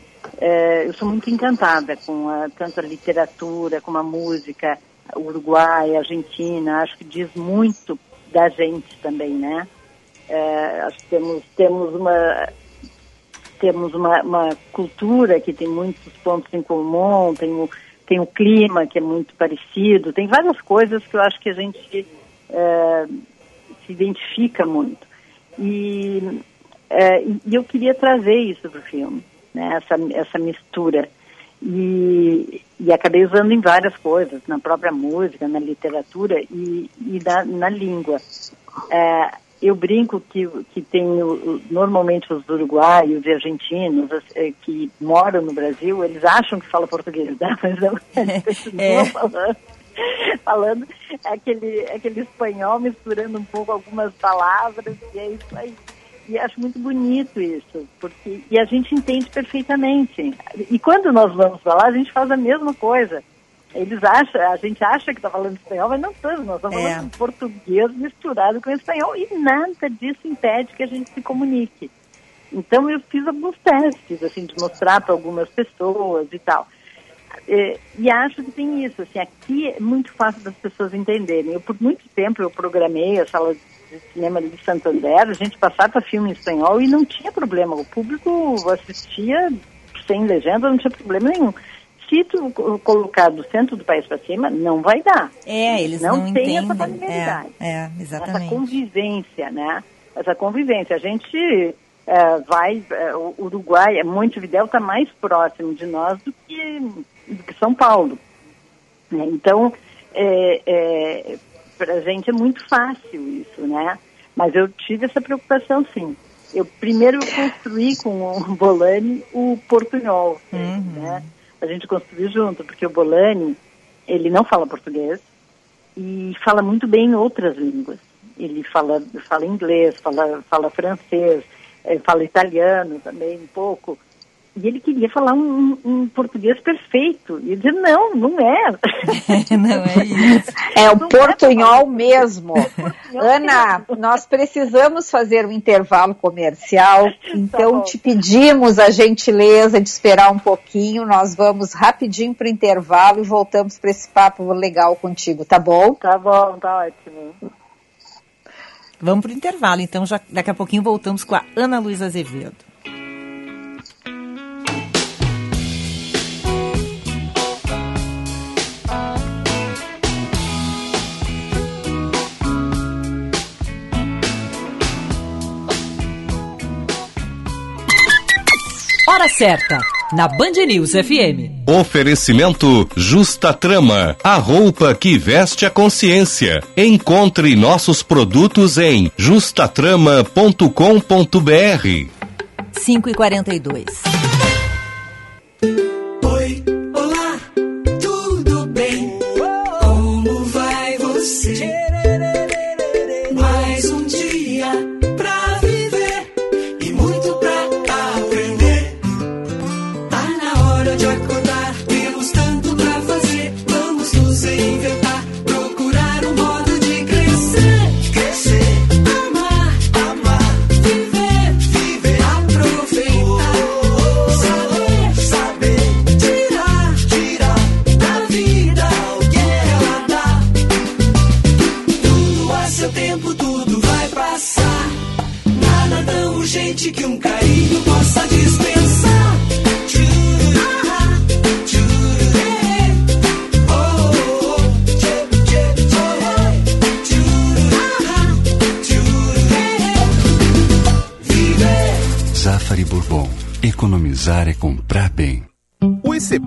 eu sou muito encantada com a, tanto a literatura como a música uruguaia, argentina, acho que diz muito da gente também, né? É, acho que temos, temos uma temos uma, uma, cultura que tem muitos pontos em comum, tem o, tem o clima que é muito parecido, tem várias coisas que eu acho que a gente é, se identifica muito. E, é, e eu queria trazer isso para o filme né, essa, essa mistura. E, e acabei usando em várias coisas, na própria música, na literatura e, e na, na língua. É, eu brinco que, que tem normalmente os uruguaios e argentinos é, que moram no Brasil, eles acham que falam português, né? mas não, eles é. falando, falando aquele, aquele espanhol misturando um pouco algumas palavras e é isso aí. E acho muito bonito isso, porque e a gente entende perfeitamente. E quando nós vamos falar, a gente faz a mesma coisa. Eles acham, a gente acha que está falando espanhol, mas não estamos, nós estamos é. falando português misturado com espanhol e nada disso impede que a gente se comunique. Então eu fiz alguns testes, assim, de mostrar para algumas pessoas e tal. E, e, acho que tem isso, assim, aqui é muito fácil das pessoas entenderem. Eu, por muito tempo, eu programei a sala de cinema de Santander, a gente passava filme em espanhol e não tinha problema. O público assistia sem legenda, não tinha problema nenhum. se tu co- colocar do centro do país para cima, não vai dar. É, eles não, não, tem entendem. essa familiaridade. É, é, essa exatamente. convivência, né? Essa convivência. A gente eh, vai, eh, o Uruguai, Montevidéu está mais próximo de nós do que, do que São Paulo. né? Então, para a gente é muito fácil isso, né? Mas eu tive essa preocupação, sim. Eu primeiro construí com o Bolani o portunhol, né? A gente construiu junto, porque o Bolani, ele não fala português e fala muito bem outras línguas. Ele fala, fala inglês, fala, fala francês, eh, fala italiano também um pouco. E ele queria falar um, um português perfeito. E eu dizia, não, não é. não é isso. É o portunhol mesmo. Ana, nós precisamos fazer um intervalo comercial, então bom. te pedimos a gentileza de esperar um pouquinho. Nós vamos rapidinho para o intervalo e voltamos para esse papo legal contigo, tá bom? Tá bom, tá ótimo. Vamos para o intervalo, então já, daqui a pouquinho voltamos com a Ana Luísa Azevedo. Hora certa, na Band News FM. Oferecimento Justa Trama, a roupa que veste a consciência. Encontre nossos produtos em justatrama.com.br. 5 e 42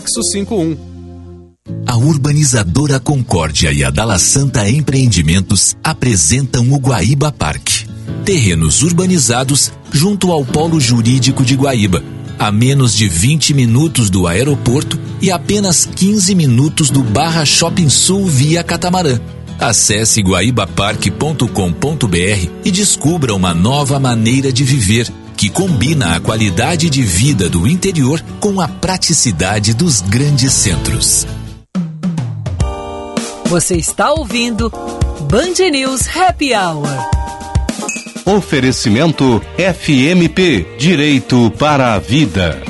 prefixo 51. A urbanizadora Concórdia e a Dala Santa Empreendimentos apresentam o Guaíba Parque. Terrenos urbanizados junto ao Polo Jurídico de Guaíba, a menos de 20 minutos do aeroporto e apenas 15 minutos do Barra Shopping Sul via catamarã. Acesse guaibaparque.com.br e descubra uma nova maneira de viver que combina a qualidade de vida do interior com a praticidade dos grandes centros. Você está ouvindo Band News Happy Hour. Oferecimento FMP Direito para a Vida.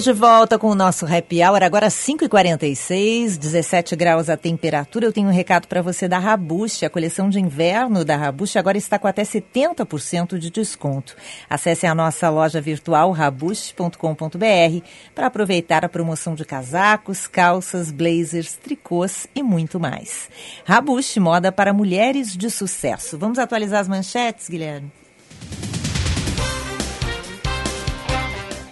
Estamos de volta com o nosso happy hour, agora 5h46, 17 graus a temperatura. Eu tenho um recado para você da Rabush. A coleção de inverno da Rabush agora está com até 70% de desconto. Acesse a nossa loja virtual rabush.com.br para aproveitar a promoção de casacos, calças, blazers, tricôs e muito mais. Rabush, moda para mulheres de sucesso. Vamos atualizar as manchetes, Guilherme?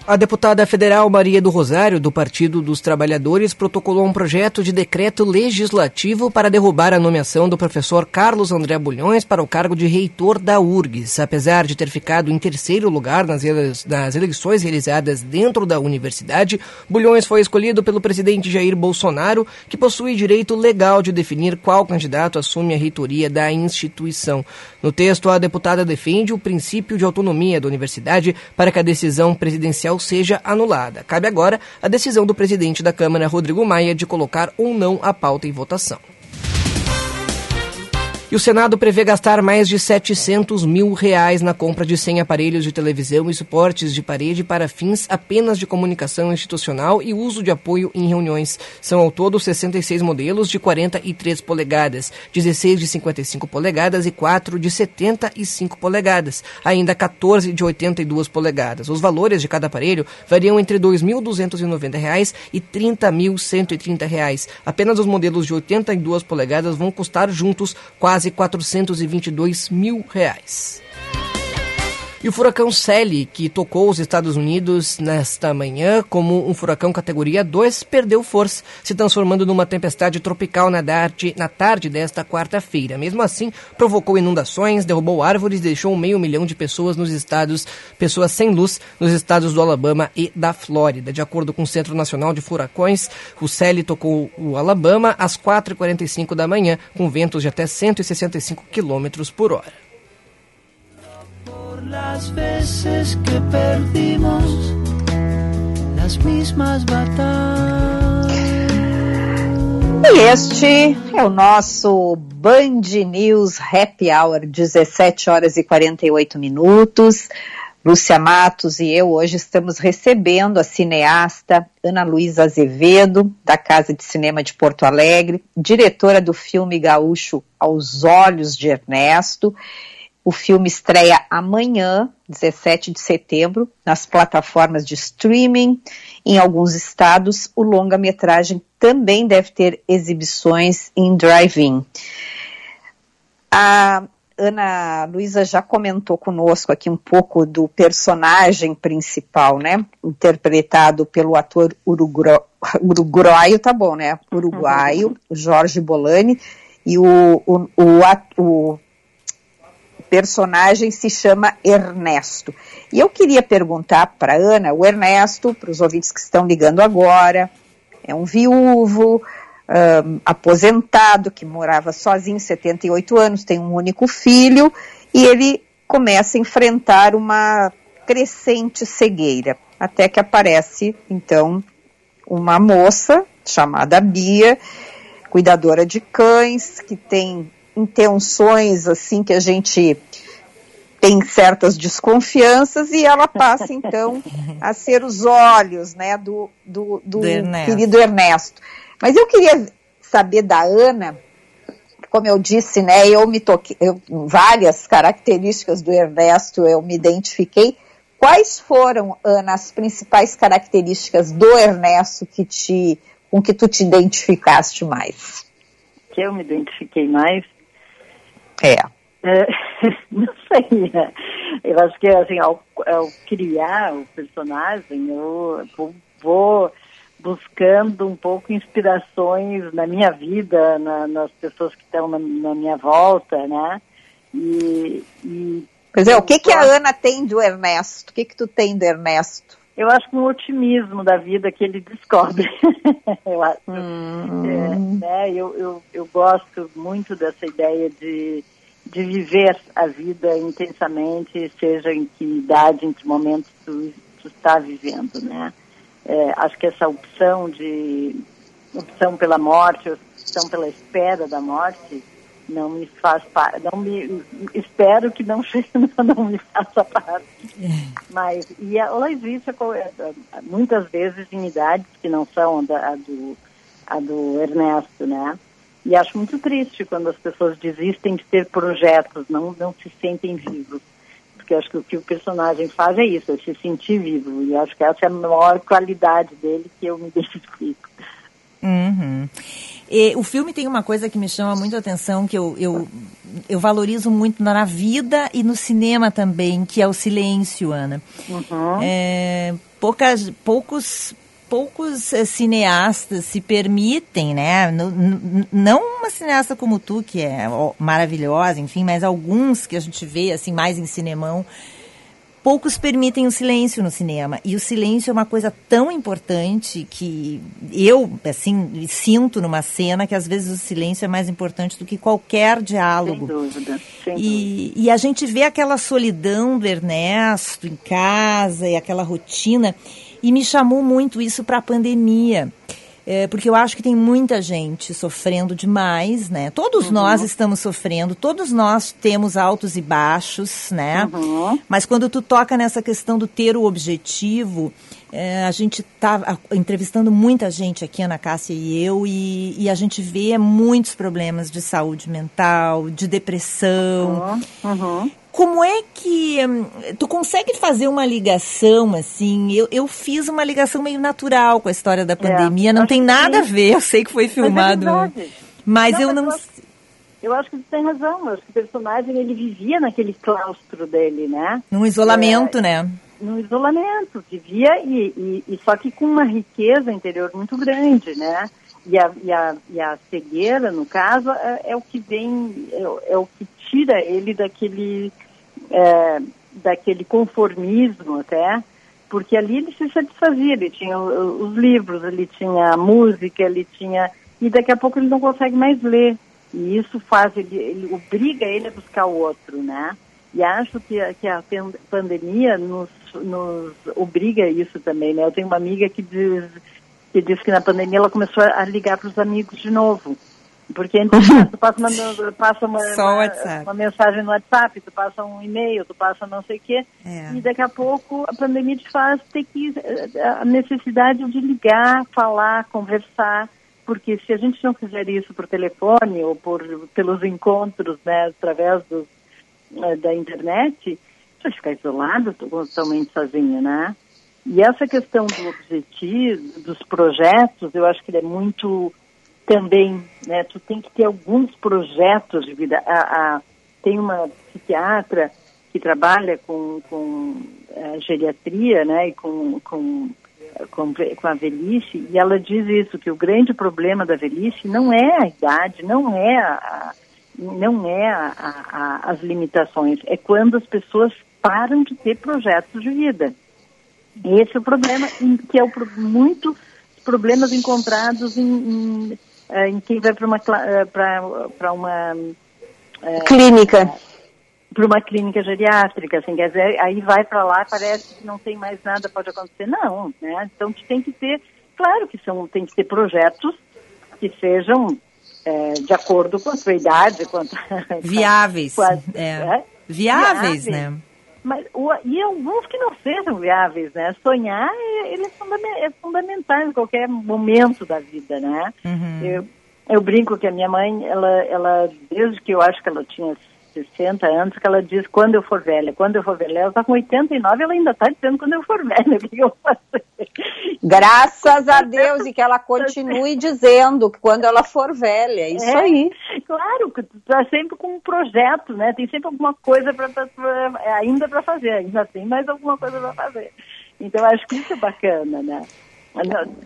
A deputada federal Maria do Rosário, do Partido dos Trabalhadores, protocolou um projeto de decreto legislativo para derrubar a nomeação do professor Carlos André Bulhões para o cargo de reitor da URGS. Apesar de ter ficado em terceiro lugar nas, ele nas eleições realizadas dentro da universidade, Bulhões foi escolhido pelo presidente Jair Bolsonaro, que possui direito legal de definir qual candidato assume a reitoria da instituição. No texto, a deputada defende o princípio de autonomia da universidade para que a decisão presidencial seja anulada. Cabe agora a decisão do presidente da Câmara, Rodrigo Maia, de colocar ou não a pauta em votação. E o Senado prevê gastar mais de 700 mil reais na compra de 100 aparelhos de televisão e suportes de parede para fins apenas de comunicação institucional e uso de apoio em reuniões. São ao todo 66 modelos de 43 polegadas, 16 de 55 polegadas e 4 de 75 polegadas, ainda 14 de 82 polegadas. Os valores de cada aparelho variam entre 2.290 reais e 30.130 reais. Apenas os modelos de 82 polegadas vão custar juntos quase quase 422 mil reais. E o furacão Sally, que tocou os Estados Unidos nesta manhã como um furacão categoria 2, perdeu força, se transformando numa tempestade tropical na tarde, na tarde desta quarta-feira. Mesmo assim, provocou inundações, derrubou árvores deixou meio milhão de pessoas nos estados, pessoas sem luz, nos estados do Alabama e da Flórida. De acordo com o Centro Nacional de Furacões, o Sally tocou o Alabama às 4h45 da manhã, com ventos de até 165 km por hora. Las veces que perdimos las mismas batalhas. E este é o nosso Band News Happy Hour, 17 horas e 48 minutos. Lúcia Matos e eu hoje estamos recebendo a cineasta Ana Luísa Azevedo, da Casa de Cinema de Porto Alegre, diretora do filme gaúcho Aos Olhos de Ernesto, o filme estreia amanhã, 17 de setembro, nas plataformas de streaming. Em alguns estados, o longa-metragem também deve ter exibições em drive-in. A Ana Luísa já comentou conosco aqui um pouco do personagem principal, né? Interpretado pelo ator uruguaio, uruguaio tá bom, né? Uruguaio, Jorge Bolani, e o, o, o, o personagem se chama Ernesto. E eu queria perguntar para Ana, o Ernesto, para os ouvintes que estão ligando agora, é um viúvo, um, aposentado, que morava sozinho, 78 anos, tem um único filho, e ele começa a enfrentar uma crescente cegueira, até que aparece, então, uma moça chamada Bia, cuidadora de cães, que tem intenções assim que a gente tem certas desconfianças e ela passa então a ser os olhos né, do, do, do, do Ernesto. querido Ernesto. Mas eu queria saber da Ana, como eu disse, né, eu me toquei, eu, várias características do Ernesto eu me identifiquei. Quais foram, Ana, as principais características do Ernesto que te, com que tu te identificaste mais? Que eu me identifiquei mais? É. é não sei. Eu acho que assim, ao, ao criar o personagem, eu vou, vou, buscando um pouco inspirações na minha vida, na, nas pessoas que estão na, na, minha volta, né? E, e pois é, o que, que a Ana tem do Ernesto? O que, que tu tem do Ernesto? Eu acho que um otimismo da vida que ele descobre. eu acho. Hum. É, né? eu, eu, eu gosto muito dessa ideia de, de viver a vida intensamente, seja em que idade, em que momento tu, tu está vivendo, né? É, acho que essa opção de opção pela morte, opção pela espera da morte, não me faz parte, não me espero que não não me faça parte. Mas e ela existe é, é, muitas vezes em idades que não são a, do a do Ernesto, né? E acho muito triste quando as pessoas desistem de ter projetos, não não se sentem vivos. Porque acho que o que o personagem faz é isso, é se sentir vivo. E acho que essa é a maior qualidade dele que eu me identifico. Uhum. E o filme tem uma coisa que me chama muito a atenção, que eu, eu, eu valorizo muito na vida e no cinema também, que é o silêncio, Ana. Uhum. É, poucas, poucos poucos eh, cineastas se permitem, né? N- n- não uma cineasta como tu, que é ó, maravilhosa, enfim, mas alguns que a gente vê, assim, mais em cinemão, poucos permitem o silêncio no cinema. E o silêncio é uma coisa tão importante que eu, assim, sinto numa cena que às vezes o silêncio é mais importante do que qualquer diálogo. Sem dúvida. Sem dúvida. E, e a gente vê aquela solidão do Ernesto em casa e aquela rotina. E me chamou muito isso para a pandemia. É, porque eu acho que tem muita gente sofrendo demais, né? Todos nós estamos sofrendo, todos nós temos altos e baixos, né? Mas quando tu toca nessa questão do ter o objetivo, é, a gente tá a- entrevistando muita gente aqui, Ana Cássia e eu, e, e a gente vê muitos problemas de saúde mental, de depressão. Uhum. Como é que hum, tu consegue fazer uma ligação assim? Eu, eu fiz uma ligação meio natural com a história da pandemia, não É, acho tem nada a ver, eu sei que foi Mas é filmado. verdade. Mas não eu acho, eu acho que você tem razão. Eu acho que o personagem ele vivia naquele claustro dele, né? num isolamento, né? No isolamento, vivia e, e, e só que com uma riqueza interior muito grande, né? E a, e a, e a cegueira, no caso, é, é o que vem, é, é o que tira ele daquele, é, daquele conformismo até, porque ali ele se satisfazia, ele tinha os livros, ele tinha a música, ele tinha. E daqui a pouco ele não consegue mais ler. E isso faz, ele, ele obriga ele a buscar o outro, né? E acho que, a- que a pan- pandemia nos, nos obriga a isso também, né? Eu tenho uma amiga que diz que, diz que na pandemia ela começou a ligar para os amigos de novo. Porque antes tu passa uma, passa uma, uma, uma mensagem no WhatsApp, tu passa um e-mail, tu passa não sei o quê, É. e daqui a pouco a pandemia te faz ter que eh, a necessidade de ligar, falar, conversar, porque se a gente não fizer isso por telefone ou por pelos encontros, né, através dos, da internet, vai ficar isolado, totalmente sozinho, né? E essa questão do objetivo, dos projetos, eu acho que ele é muito também, né? Tu tem que ter alguns projetos de vida. A, a- tem uma psiquiatra que trabalha com, com eh, geriatria, né? E com, com, com, com a velhice, e ela diz isso, que o grande problema da velhice não é a idade, não é a, a- não é a- a- as limitações, é quando as pessoas param de ter projetos de vida. Esse é o problema, em- que é o, pro- muito problemas encontrados em, em, eh, em quem vai para uma eh, pra- uma eh, Clínica. para uma clínica geriátrica, assim, quer dizer, aí vai para lá, parece que não tem mais nada, pode acontecer, não, né? Então tem que ter, claro que são, tem que ter projetos que sejam eh, de acordo com a sua idade, quanto Viáveis. é. é? Viáveis, né? Mas, o, e alguns que não sejam viáveis, né? Sonhar, é- ele é, fundame- é fundamental em qualquer momento da vida, né? Uhum. Eu, eu brinco que a minha mãe, ela, ela, desde que eu acho que ela tinha 60 anos, que ela diz quando eu for velha, quando eu for velha. Ela está com 89, ela ainda está dizendo quando eu for velha, o que eu vou fazer? Graças a Deus e que ela continue dizendo que quando ela for velha, é isso É, aí. Claro, que tu tá sempre com um projeto, né? Tem sempre alguma coisa pra, pra- pra- é, ainda para fazer, ainda tem mais alguma coisa para fazer. Então, acho que isso é bacana, né?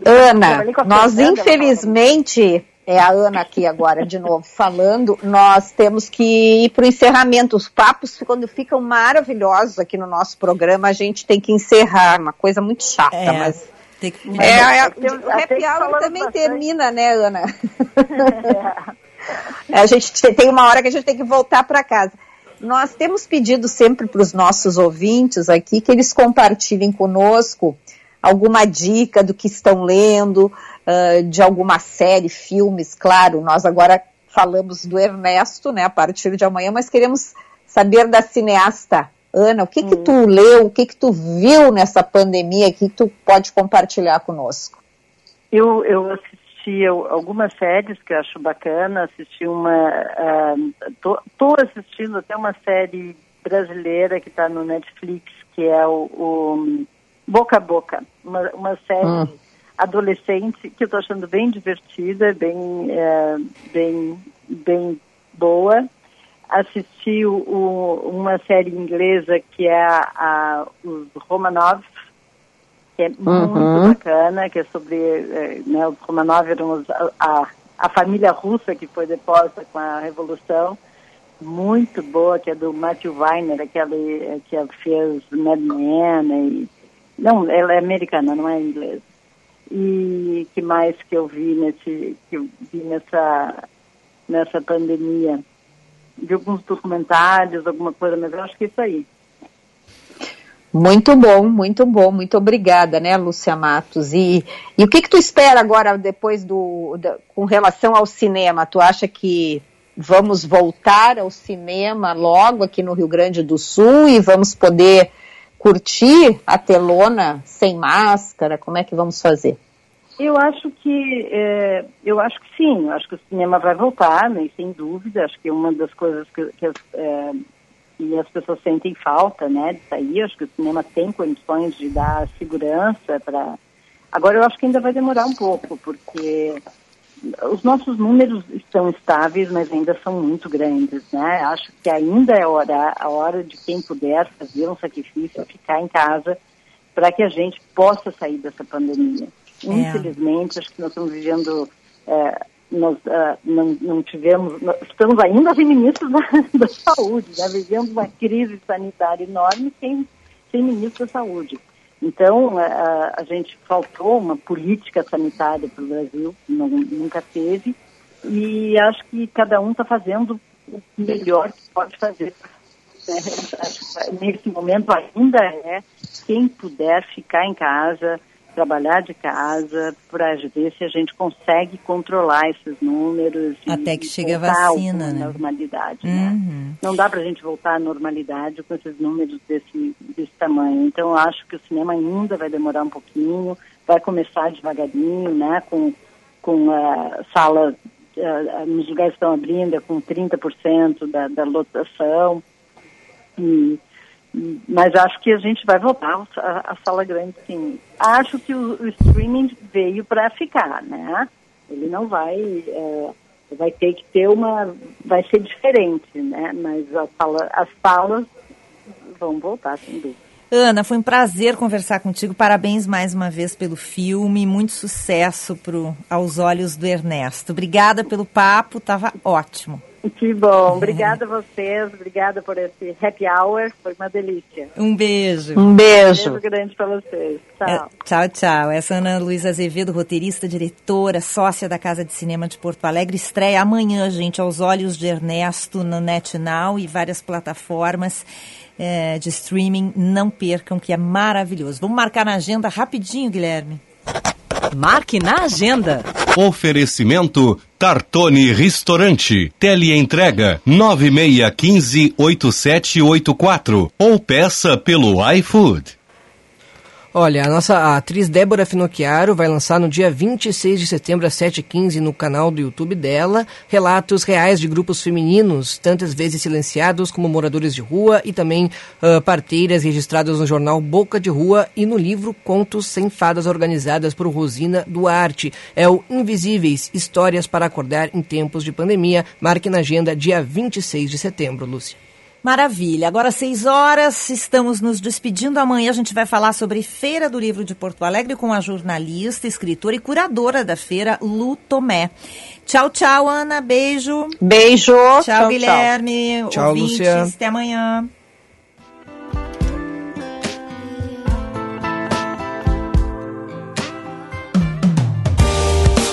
Ana, nós infelizmente, é a Ana aqui agora de novo falando, nós temos que ir para o encerramento. Os papos, quando ficam maravilhosos aqui no nosso programa, a gente tem que encerrar. Uma coisa muito chata, É, mas. tem que- É, é, Tem- o happy que hour também bastante. termina, né, Ana? É, a gente te- tem uma hora que a gente tem que voltar para casa. Nós temos pedido sempre para os nossos ouvintes aqui que eles compartilhem conosco alguma dica do que estão lendo, ah, de alguma série, filmes, claro. Nós agora falamos do Ernesto, né, a partir de amanhã, mas queremos saber da cineasta Ana, o que que tu leu, o que que tu viu nessa pandemia que tu pode compartilhar conosco? Eu, eu assisti al- algumas séries que eu acho bacana, assisti uma. Estou assistindo até uma série brasileira que está no Netflix, que é o, o Boca a Boca, uma, uma série Hum. Adolescente que eu estou achando bem divertida, bem, eh, bem, bem boa. Assisti o, o- uma série inglesa que é a, a, os Romanov, que é muito Uhum. bacana, que é sobre, eh, né, os Romanov eram os- a, a, a família russa que foi deposta com a Revolução, muito boa, que é do Matthew Weiner, aquele que fez Mad Men, e, não, ela é americana, não é inglesa. E que mais que eu vi nesse, que eu vi nessa, nessa pandemia? Vi alguns documentários, alguma coisa, mas eu acho que é isso aí. Muito bom, muito bom, muito obrigada, né, Lúcia Matos. E, e o que que tu espera agora depois do, da- com relação ao cinema? Tu acha que vamos voltar ao cinema logo aqui no Rio Grande do Sul e vamos poder curtir a telona sem máscara? Como é que vamos fazer? Eu acho que é, eu acho que sim, eu acho que o cinema vai voltar, né, sem dúvida. Acho que é uma das coisas que, que as, é, que as pessoas sentem falta, né, de sair. Acho que o cinema tem condições de dar segurança para. Agora eu acho que ainda vai demorar um pouco, porque os nossos números estão estáveis, mas ainda são muito grandes, né? Acho que ainda é hora, a hora de quem puder fazer um sacrifício, ficar em casa, para que a gente possa sair dessa pandemia. Infelizmente, acho que nós estamos vivendo, é, nós ah, não, não tivemos, nós estamos ainda sem ministros da, da saúde, né? vivendo uma crise sanitária enorme sem, sem ministro da saúde. Então, a, a gente faltou uma política sanitária para o Brasil, não, nunca teve, e acho que cada um está fazendo o melhor que pode fazer. que Nesse momento ainda é quem puder ficar em casa, trabalhar de casa, para ver se a gente consegue controlar esses números. e- Até que chegue a vacina, né? normalidade, né? Uhum. Não dá para a gente voltar à normalidade com esses números desse, desse tamanho. Então, eu acho que o cinema ainda vai demorar um pouquinho, vai começar devagarinho, né? Com, com a sala, ah, nos lugares que estão abrindo, é com 30% da, da lotação. E- mas acho que a gente vai voltar à, sala grande, sim. Acho que o, o streaming veio para ficar, né? Ele não vai... eh, vai ter que ter uma... Vai ser diferente, né? Mas a sala, as salas vão voltar, sem dúvida. Ana, foi um prazer conversar contigo. Parabéns mais uma vez pelo filme. Muito sucesso pro Aos Olhos do Ernesto. Obrigada pelo papo, estava ótimo. Que bom. Obrigada a vocês. Obrigada por esse happy hour. Foi uma delícia. Um beijo. Um beijo. Beijo grande para vocês. Tchau. É, tchau, tchau. Essa é Ana Luísa Azevedo, roteirista, diretora, sócia da Casa de Cinema de Porto Alegre. Estreia amanhã, gente, aos olhos de Ernesto no NetNow e várias plataformas é, de streaming. Não percam, que é maravilhoso. Vamos marcar na agenda rapidinho, Guilherme. Marque na agenda. Oferecimento Tartone Restaurante. Teleentrega 96158784 ou peça pelo iFood. Olha, a nossa atriz Débora Finocchiaro vai lançar no dia 26 de setembro às 7h15 no canal do YouTube dela relatos reais de grupos femininos, tantas vezes silenciados como moradores de rua e também ah, parteiras registradas no jornal Boca de Rua e no livro Contos Sem Fadas organizadas por Rosina Duarte. É o Invisíveis, Histórias para Acordar em Tempos de Pandemia. Marque na agenda dia 26 de setembro, Lúcia. Maravilha. Agora, seis horas, estamos nos despedindo. Amanhã a gente vai falar sobre Feira do Livro de Porto Alegre com a jornalista, escritora e curadora da feira, Lu Tomé. Tchau, tchau, Ana. Beijo. Beijo. Tchau, Tchau, Guilherme. Tchau, ouvintes. Lúcia. Até amanhã.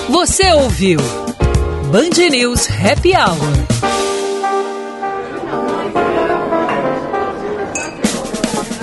Você ouviu Band News Happy Hour.